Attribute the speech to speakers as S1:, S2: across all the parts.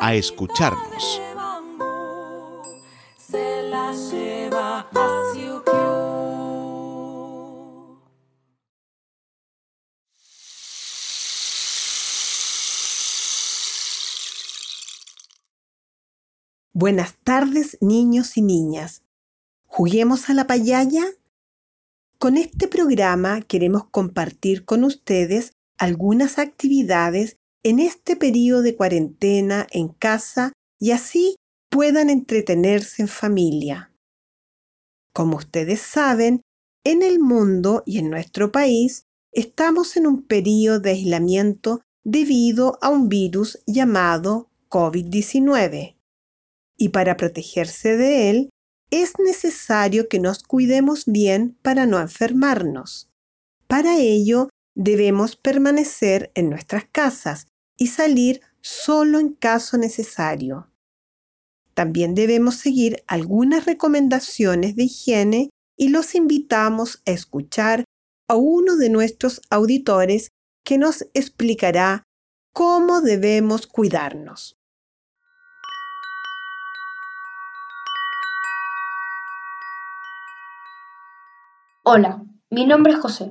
S1: a escucharnos.
S2: Buenas tardes, niños y niñas. ¿Juguemos a la payaya? Con este programa queremos compartir con ustedes algunas actividades en este periodo de cuarentena en casa y así puedan entretenerse en familia. Como ustedes saben, en el mundo y en nuestro país estamos en un periodo de aislamiento debido a un virus llamado COVID-19 y para protegerse de él es necesario que nos cuidemos bien para no enfermarnos. Para ello, debemos permanecer en nuestras casas y salir solo en caso necesario. También debemos seguir algunas recomendaciones de higiene y los invitamos a escuchar a uno de nuestros auditores que nos explicará cómo debemos cuidarnos.
S3: Hola, mi nombre es José.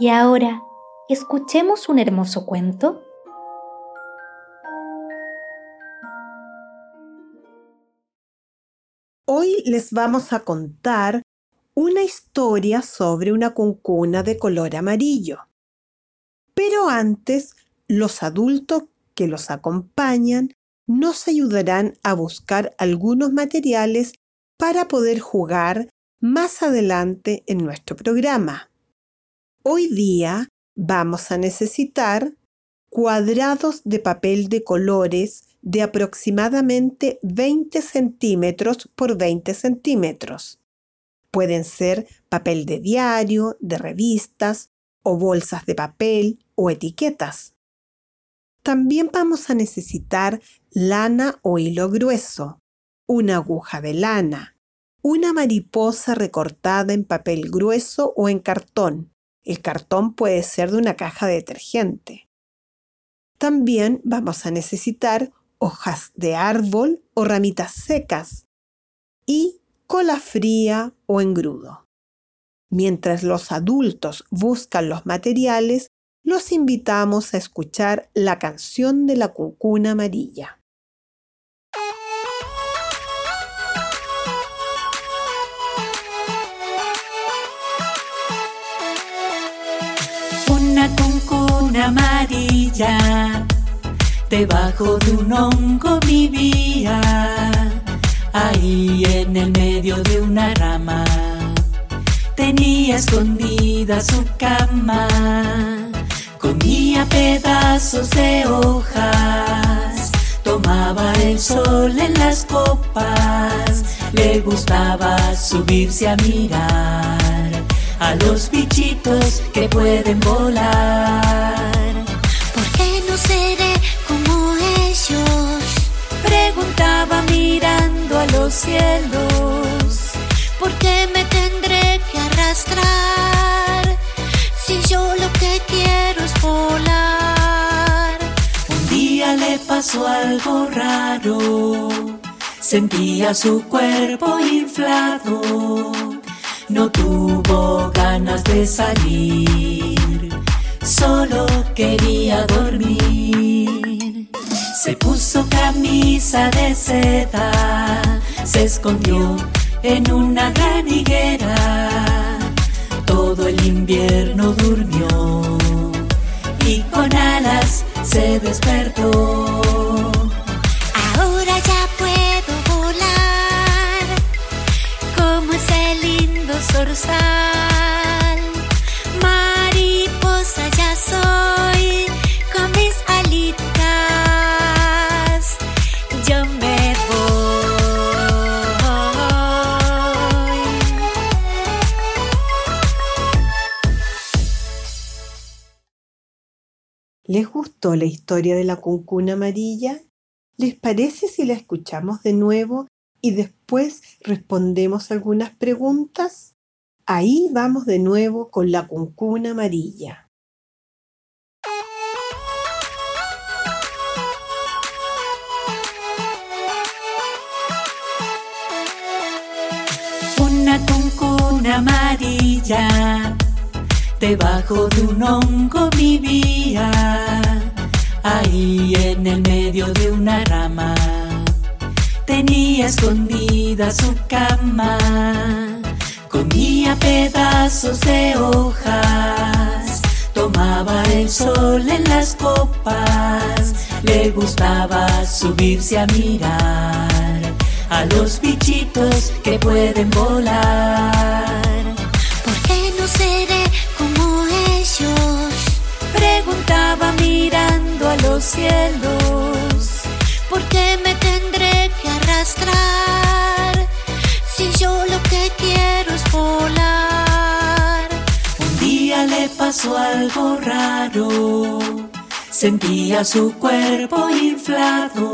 S4: Y ahora, escuchemos un hermoso cuento.
S2: Hoy les vamos a contar una historia sobre una cuncuna de color amarillo. Pero antes, los adultos que los acompañan nos ayudarán a buscar algunos materiales para poder jugar más adelante en nuestro programa. Hoy día vamos a necesitar cuadrados de papel de colores de aproximadamente 20 centímetros por 20 centímetros. Pueden ser papel de diario, de revistas o bolsas de papel o etiquetas. También vamos a necesitar lana o hilo grueso, una aguja de lana, una mariposa recortada en papel grueso o en cartón, el cartón puede ser de una caja de detergente. También vamos a necesitar hojas de árbol o ramitas secas y cola fría o engrudo. Mientras los adultos buscan los materiales, los invitamos a escuchar la canción de la cucuna amarilla.
S5: Una amarilla, debajo de un hongo vivía, ahí en el medio de una rama, tenía escondida su cama, comía pedazos de hojas, tomaba el sol en las copas, le gustaba subirse a mirar a los bichitos que pueden volar. Los cielos.
S6: ¿Por qué me tendré que arrastrar si yo lo que quiero es volar?
S5: Un día le pasó algo raro, sentía su cuerpo inflado, no tuvo ganas de salir, solo quería dormir. Se puso camisa de seda, se escondió en una gran. Todo el invierno durmió y con alas se despertó.
S6: Ahora ya puedo volar como ese lindo zorzal.
S2: ¿Les gustó la historia de la cuncuna amarilla? ¿Les parece si la escuchamos de nuevo y después respondemos algunas preguntas? Ahí vamos de nuevo con la cuncuna amarilla.
S5: Una cuncuna amarilla, debajo de un hongo vivía, ahí en el medio de una rama, tenía escondida su cama, comía pedazos de hojas, tomaba el sol en las copas, le gustaba subirse a mirar a los bichitos que pueden volar. A los cielos.
S6: ¿Por qué me tendré que arrastrar si yo lo que quiero es volar?
S5: Un día le pasó algo raro. Sentía su cuerpo inflado.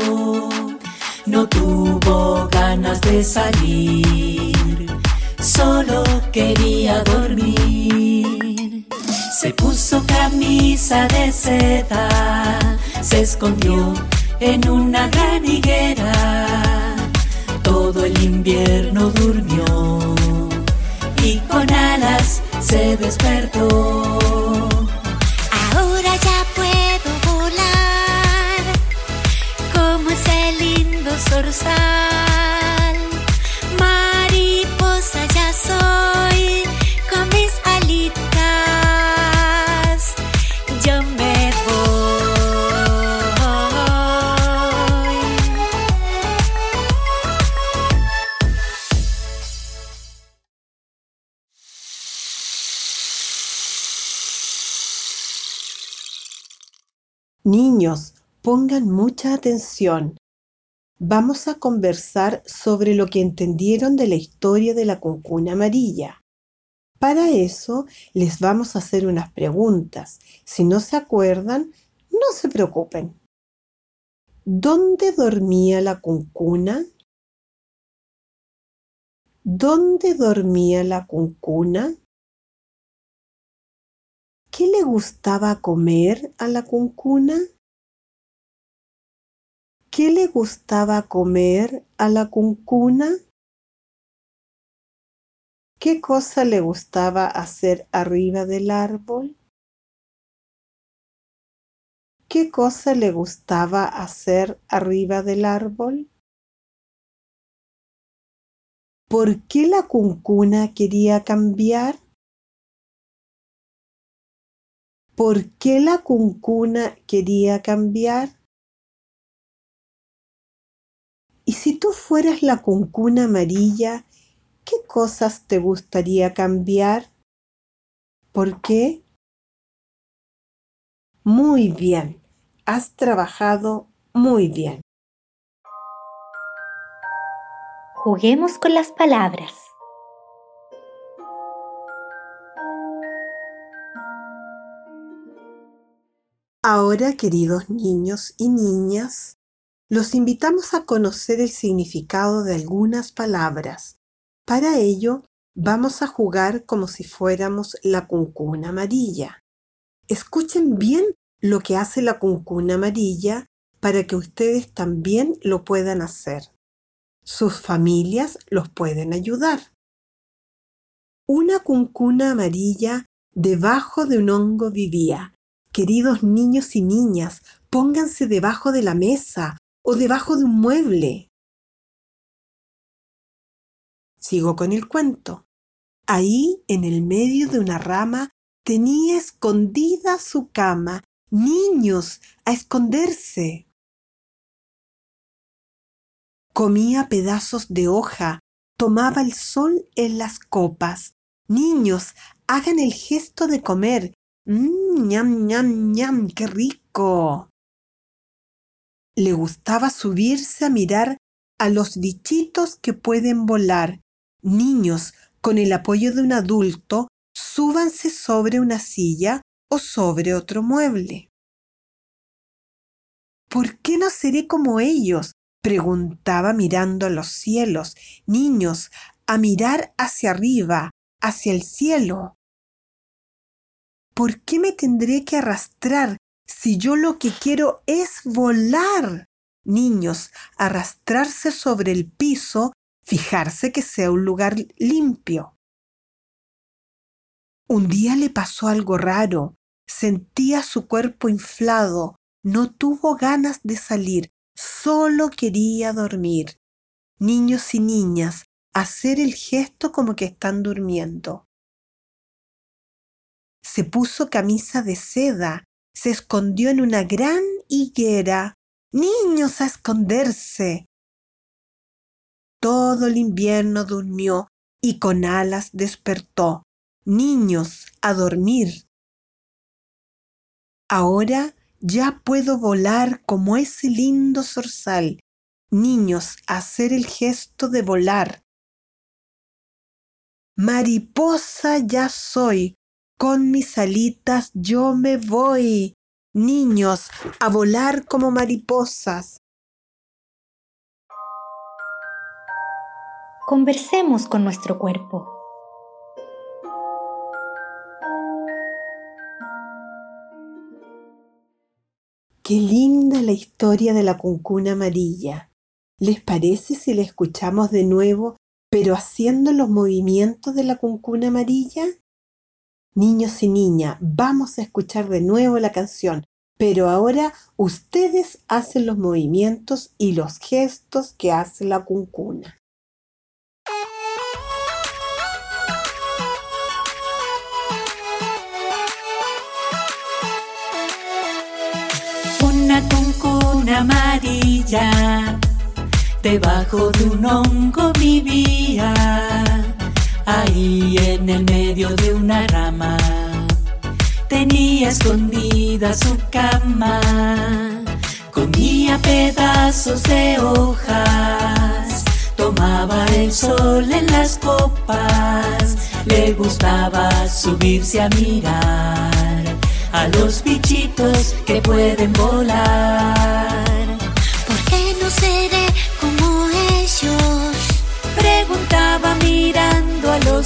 S5: No tuvo ganas de salir. Solo quería dormir. Se puso camisa de seda. Se escondió en una gran higuera. Todo el invierno durmió y con alas se despertó.
S6: Ahora ya puedo volar como ese lindo zorzal.
S2: Pongan mucha atención. Vamos a conversar sobre lo que entendieron de la historia de la cuncuna amarilla. Para eso les vamos a hacer unas preguntas. Si no se acuerdan, no se preocupen. ¿Dónde dormía la cuncuna? ¿Dónde dormía la cuncuna? ¿Qué le gustaba comer a la cuncuna? ¿Qué le gustaba comer a la cuncuna? ¿Qué cosa le gustaba hacer arriba del árbol? ¿Qué cosa le gustaba hacer arriba del árbol? ¿Por qué la cuncuna quería cambiar? ¿Por qué la cuncuna quería cambiar? Y si tú fueras la cuncuna amarilla, ¿qué cosas te gustaría cambiar? ¿Por qué? Muy bien, has trabajado muy bien.
S4: Juguemos con las palabras.
S2: Ahora, queridos niños y niñas, los invitamos a conocer el significado de algunas palabras. Para ello, vamos a jugar como si fuéramos la cuncuna amarilla. Escuchen bien lo que hace la cuncuna amarilla para que ustedes también lo puedan hacer. Sus familias los pueden ayudar. Una cuncuna amarilla debajo de un hongo vivía. Queridos niños y niñas, pónganse debajo de la mesa o debajo de un mueble. Sigo con el cuento. Ahí, en el medio de una rama, tenía escondida su cama. Niños, a esconderse. Comía pedazos de hoja, tomaba el sol en las copas. Niños, hagan el gesto de comer. Mmm, ñam, ñam, ñam, qué rico le gustaba subirse a mirar a los bichitos que pueden volar. Niños, con el apoyo de un adulto, súbanse sobre una silla o sobre otro mueble. ¿Por qué no seré como ellos? preguntaba mirando a los cielos. Niños, a mirar hacia arriba, hacia el cielo. ¿Por qué me tendré que arrastrar si yo lo que quiero es volar. Niños, arrastrarse sobre el piso, fijarse que sea un lugar limpio. Un día le pasó algo raro. Sentía su cuerpo inflado. No tuvo ganas de salir. Solo quería dormir. Niños y niñas, hacer el gesto como que están durmiendo. Se puso camisa de seda se escondió en una gran higuera. Niños a esconderse. Todo el invierno durmió y con alas despertó. Niños a dormir. Ahora ya puedo volar como ese lindo zorzal. Niños, hacer el gesto de volar. Mariposa ya soy, con mis alitas yo me voy. Niños, a volar como mariposas.
S4: Conversemos con nuestro cuerpo.
S2: Qué linda la historia de la cuncuna amarilla. ¿Les parece si la escuchamos de nuevo, pero haciendo los movimientos de la cuncuna amarilla? Niños y niñas, vamos a escuchar de nuevo la canción, pero ahora ustedes hacen los movimientos y los gestos que hace la cuncuna.
S5: Una cuncuna amarilla, debajo de un hongo vivía ahí en el medio de una rama. Tenía escondida su cama, comía pedazos de hojas, tomaba el sol en las copas, le gustaba subirse a mirar a los bichitos que pueden volar.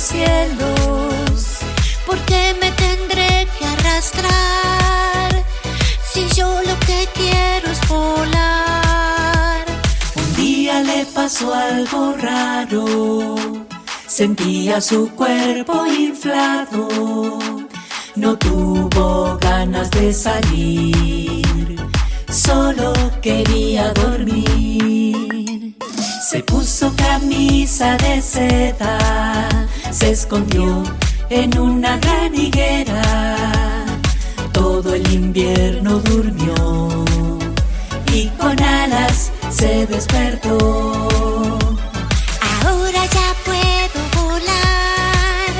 S5: Los cielos.
S6: ¿Por qué me tendré que arrastrar si yo lo que quiero es volar?
S5: Un día le pasó algo raro. Sentía su cuerpo inflado. No tuvo ganas de salir. Solo quería dormir. Se puso camisa de seda, se escondió en una gran higuera. Todo el invierno durmió y con alas se despertó.
S6: Ahora ya puedo volar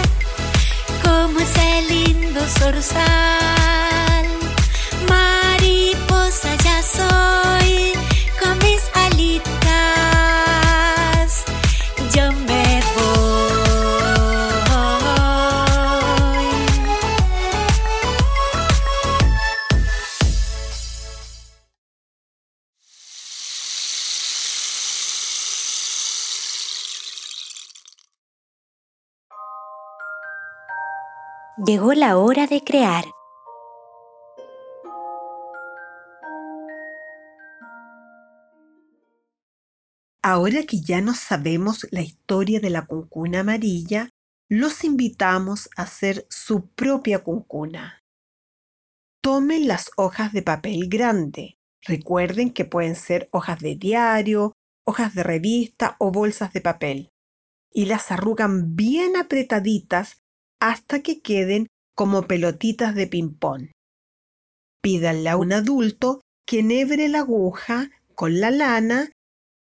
S6: como ese lindo zorzal.
S4: Llegó la hora de crear.
S2: Ahora que ya no sabemos la historia de la cuncuna amarilla, los invitamos a hacer su propia cuncuna. Tomen las hojas de papel grande. Recuerden que pueden ser hojas de diario, hojas de revista o bolsas de papel. Y las arrugan bien apretaditas hasta que queden como pelotitas de ping-pong. Pídanle a un adulto que enhebre la aguja con la lana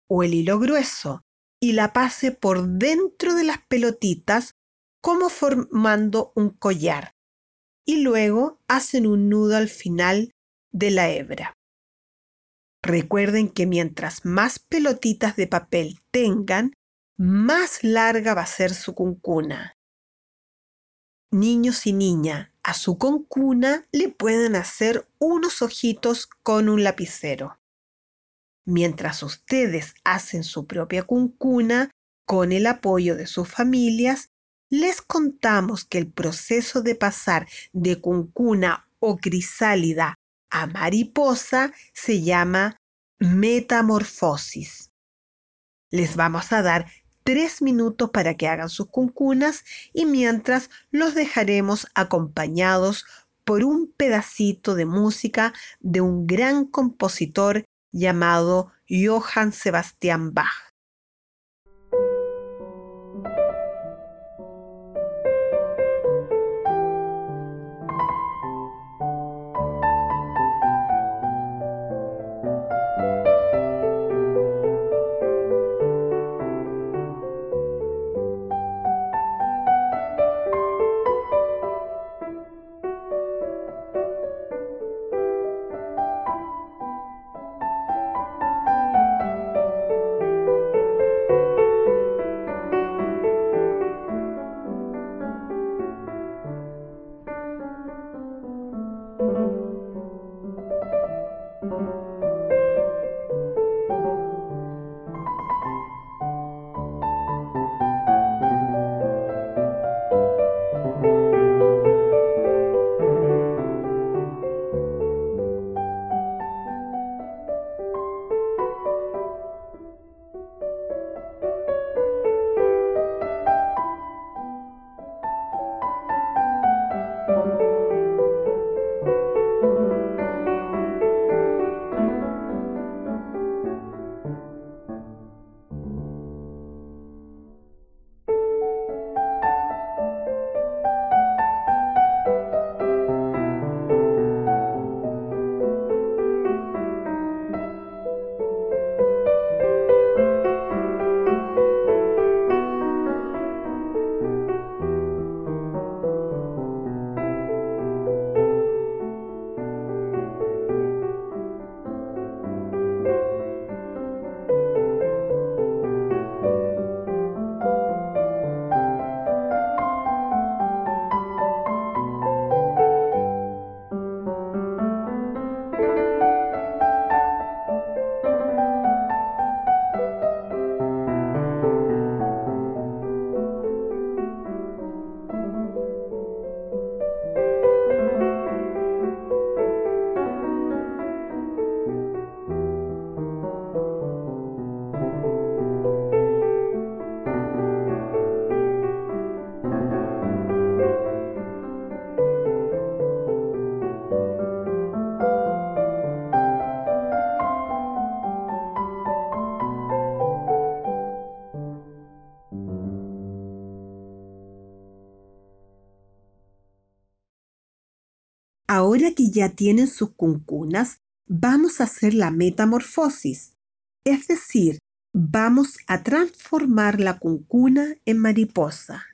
S2: o el hilo grueso y la pase por dentro de las pelotitas como formando un collar. Y luego hacen un nudo al final de la hebra. Recuerden que mientras más pelotitas de papel tengan, más larga va a ser su cuncuna. Niños y niña, a su concuna le pueden hacer unos ojitos con un lapicero. Mientras ustedes hacen su propia cuncuna, con el apoyo de sus familias, les contamos que el proceso de pasar de cuncuna o crisálida a mariposa se llama metamorfosis. Les vamos a dar tres minutos para que hagan sus cuncunas y mientras los dejaremos acompañados por un pedacito de música de un gran compositor llamado Johann Sebastian Bach. Ahora que ya tienen sus cuncunas, vamos a hacer la metamorfosis, es decir, vamos a transformar la cuncuna en mariposa.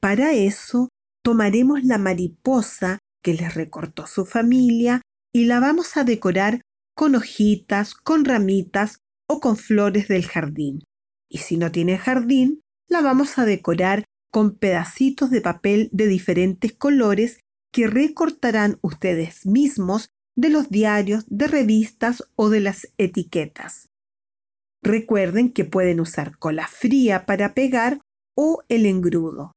S2: Para eso, tomaremos la mariposa que les recortó su familia y la vamos a decorar con hojitas, con ramitas o con flores del jardín. Y si no tiene jardín, la vamos a decorar con pedacitos de papel de diferentes colores que recortarán ustedes mismos de los diarios, de revistas o de las etiquetas. Recuerden que pueden usar cola fría para pegar o el engrudo.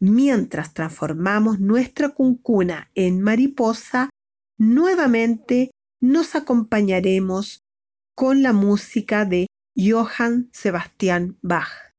S2: mientras transformamos nuestra cuncuna en mariposa, nuevamente nos acompañaremos con la música de Johann Sebastian Bach.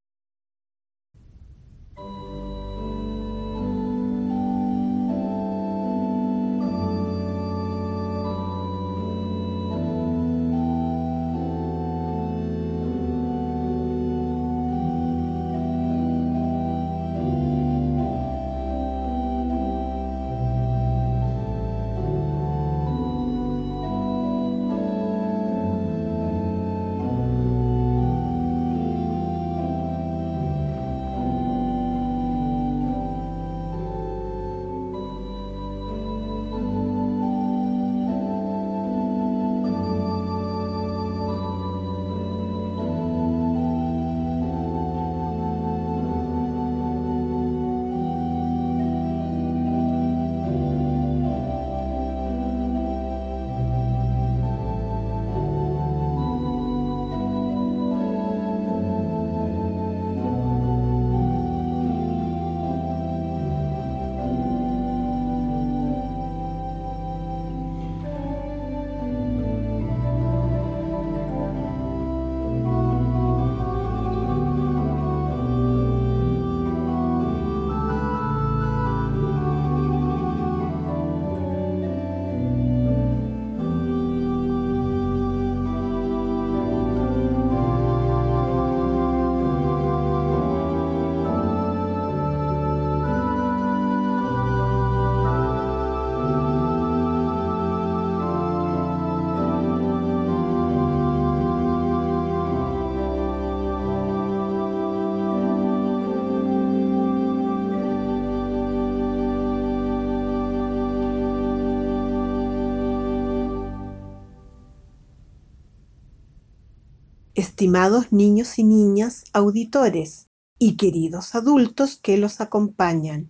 S2: Estimados niños y niñas auditores y queridos adultos que los acompañan,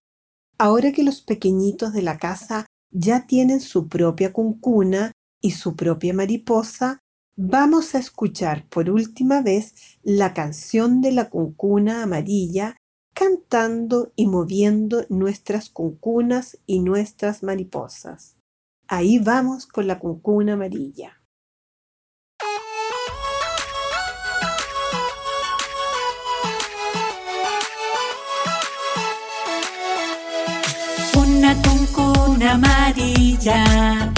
S2: ahora que los pequeñitos de la casa ya tienen su propia cuncuna y su propia mariposa, vamos a escuchar por última vez la canción de la cuncuna amarilla cantando y moviendo nuestras cuncunas y nuestras mariposas. Ahí vamos con la cuncuna amarilla.
S5: Amarilla,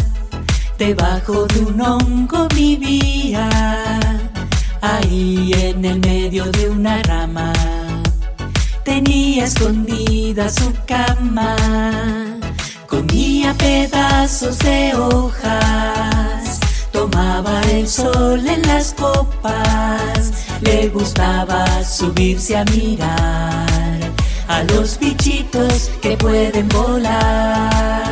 S5: debajo de un hongo vivía, ahí en el medio de una rama, tenía escondida su cama, comía pedazos de hojas, tomaba el sol en las copas, le gustaba subirse a mirar a los bichitos que pueden volar.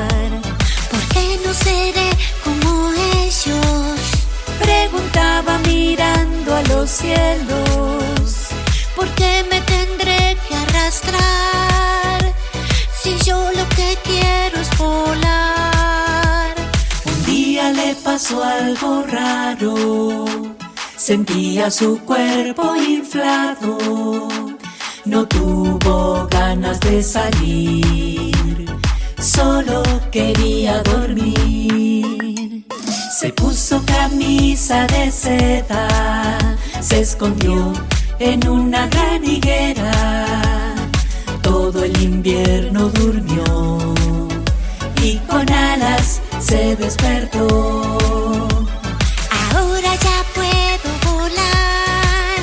S5: Los cielos.
S6: ¿Por qué me tendré que arrastrar si yo lo que quiero es volar?
S5: Un día le pasó algo raro. Sentía su cuerpo inflado no tuvo ganas de salir, solo quería dormir. Se puso camisa de seda, se escondió en una gran higuera. Todo el invierno durmió y con alas se despertó.
S6: Ahora ya puedo volar,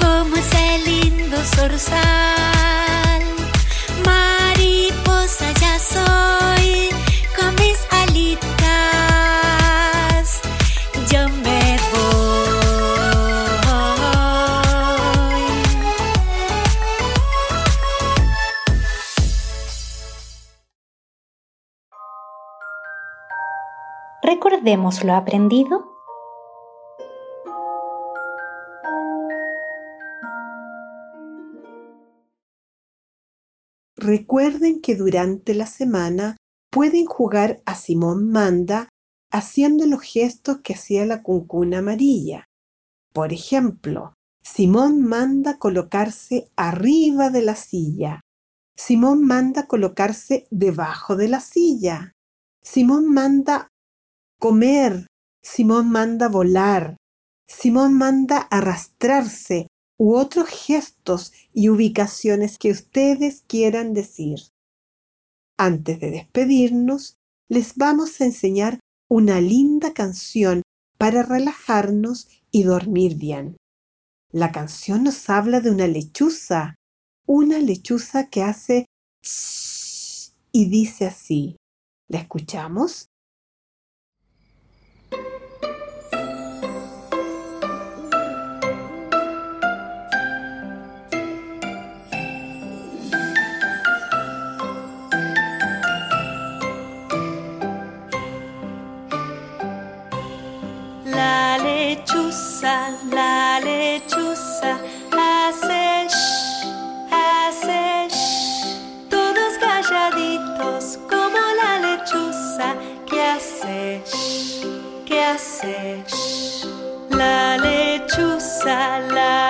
S6: como ese lindo zorzal. Mariposa ya soy, con mis
S4: Recordemos lo aprendido
S2: Recuerden que durante la semana pueden jugar a Simón Manda haciendo los gestos que hacía la cuncuna amarilla. Por ejemplo, Simón manda colocarse arriba de la silla. Simón manda colocarse debajo de la silla. Simón manda comer. Simón manda volar. Simón manda arrastrarse u otros gestos y ubicaciones que ustedes quieran decir. Antes de despedirnos, les vamos a enseñar una linda canción para relajarnos y dormir bien. La canción nos habla de una lechuza, una lechuza que hace y dice así. ¿La escuchamos?
S5: La lechuza hace shh, hace shh. Todos calladitos como la lechuza que hace shh, que hace shh. La lechuza, la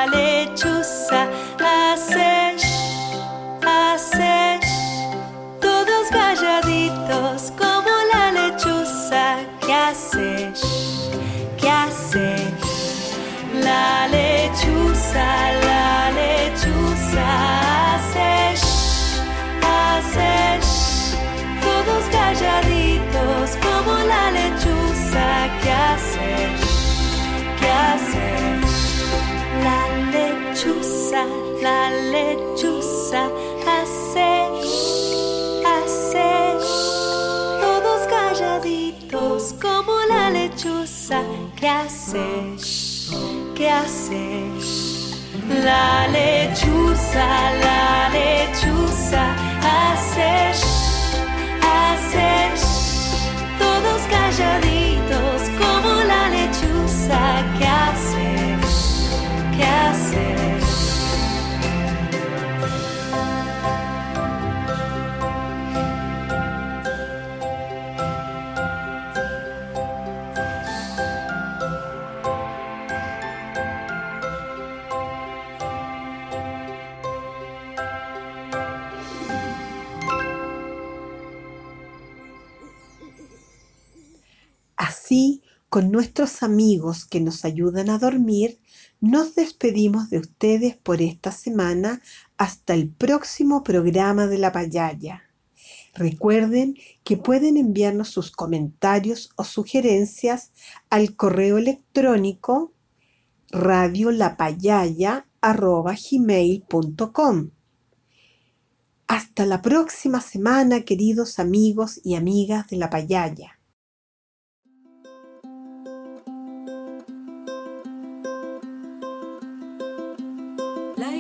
S5: la lechuza hace shh, hace shh. Todos calladitos como la lechuza que hace shh, que hace shh. La lechuza, la lechuza hace shh, hace shh. Todos calladitos como la lechuza que hace shh. ¿Qué haces? La lechuza, la lechuza, haces, haces, todos calladitos
S2: nuestros amigos que nos ayudan a dormir, nos despedimos de ustedes por esta semana hasta el próximo programa de la payaya. Recuerden que pueden enviarnos sus comentarios o sugerencias al correo electrónico radiolapayaya.gmail.com Hasta la próxima semana, queridos amigos y amigas de la payaya.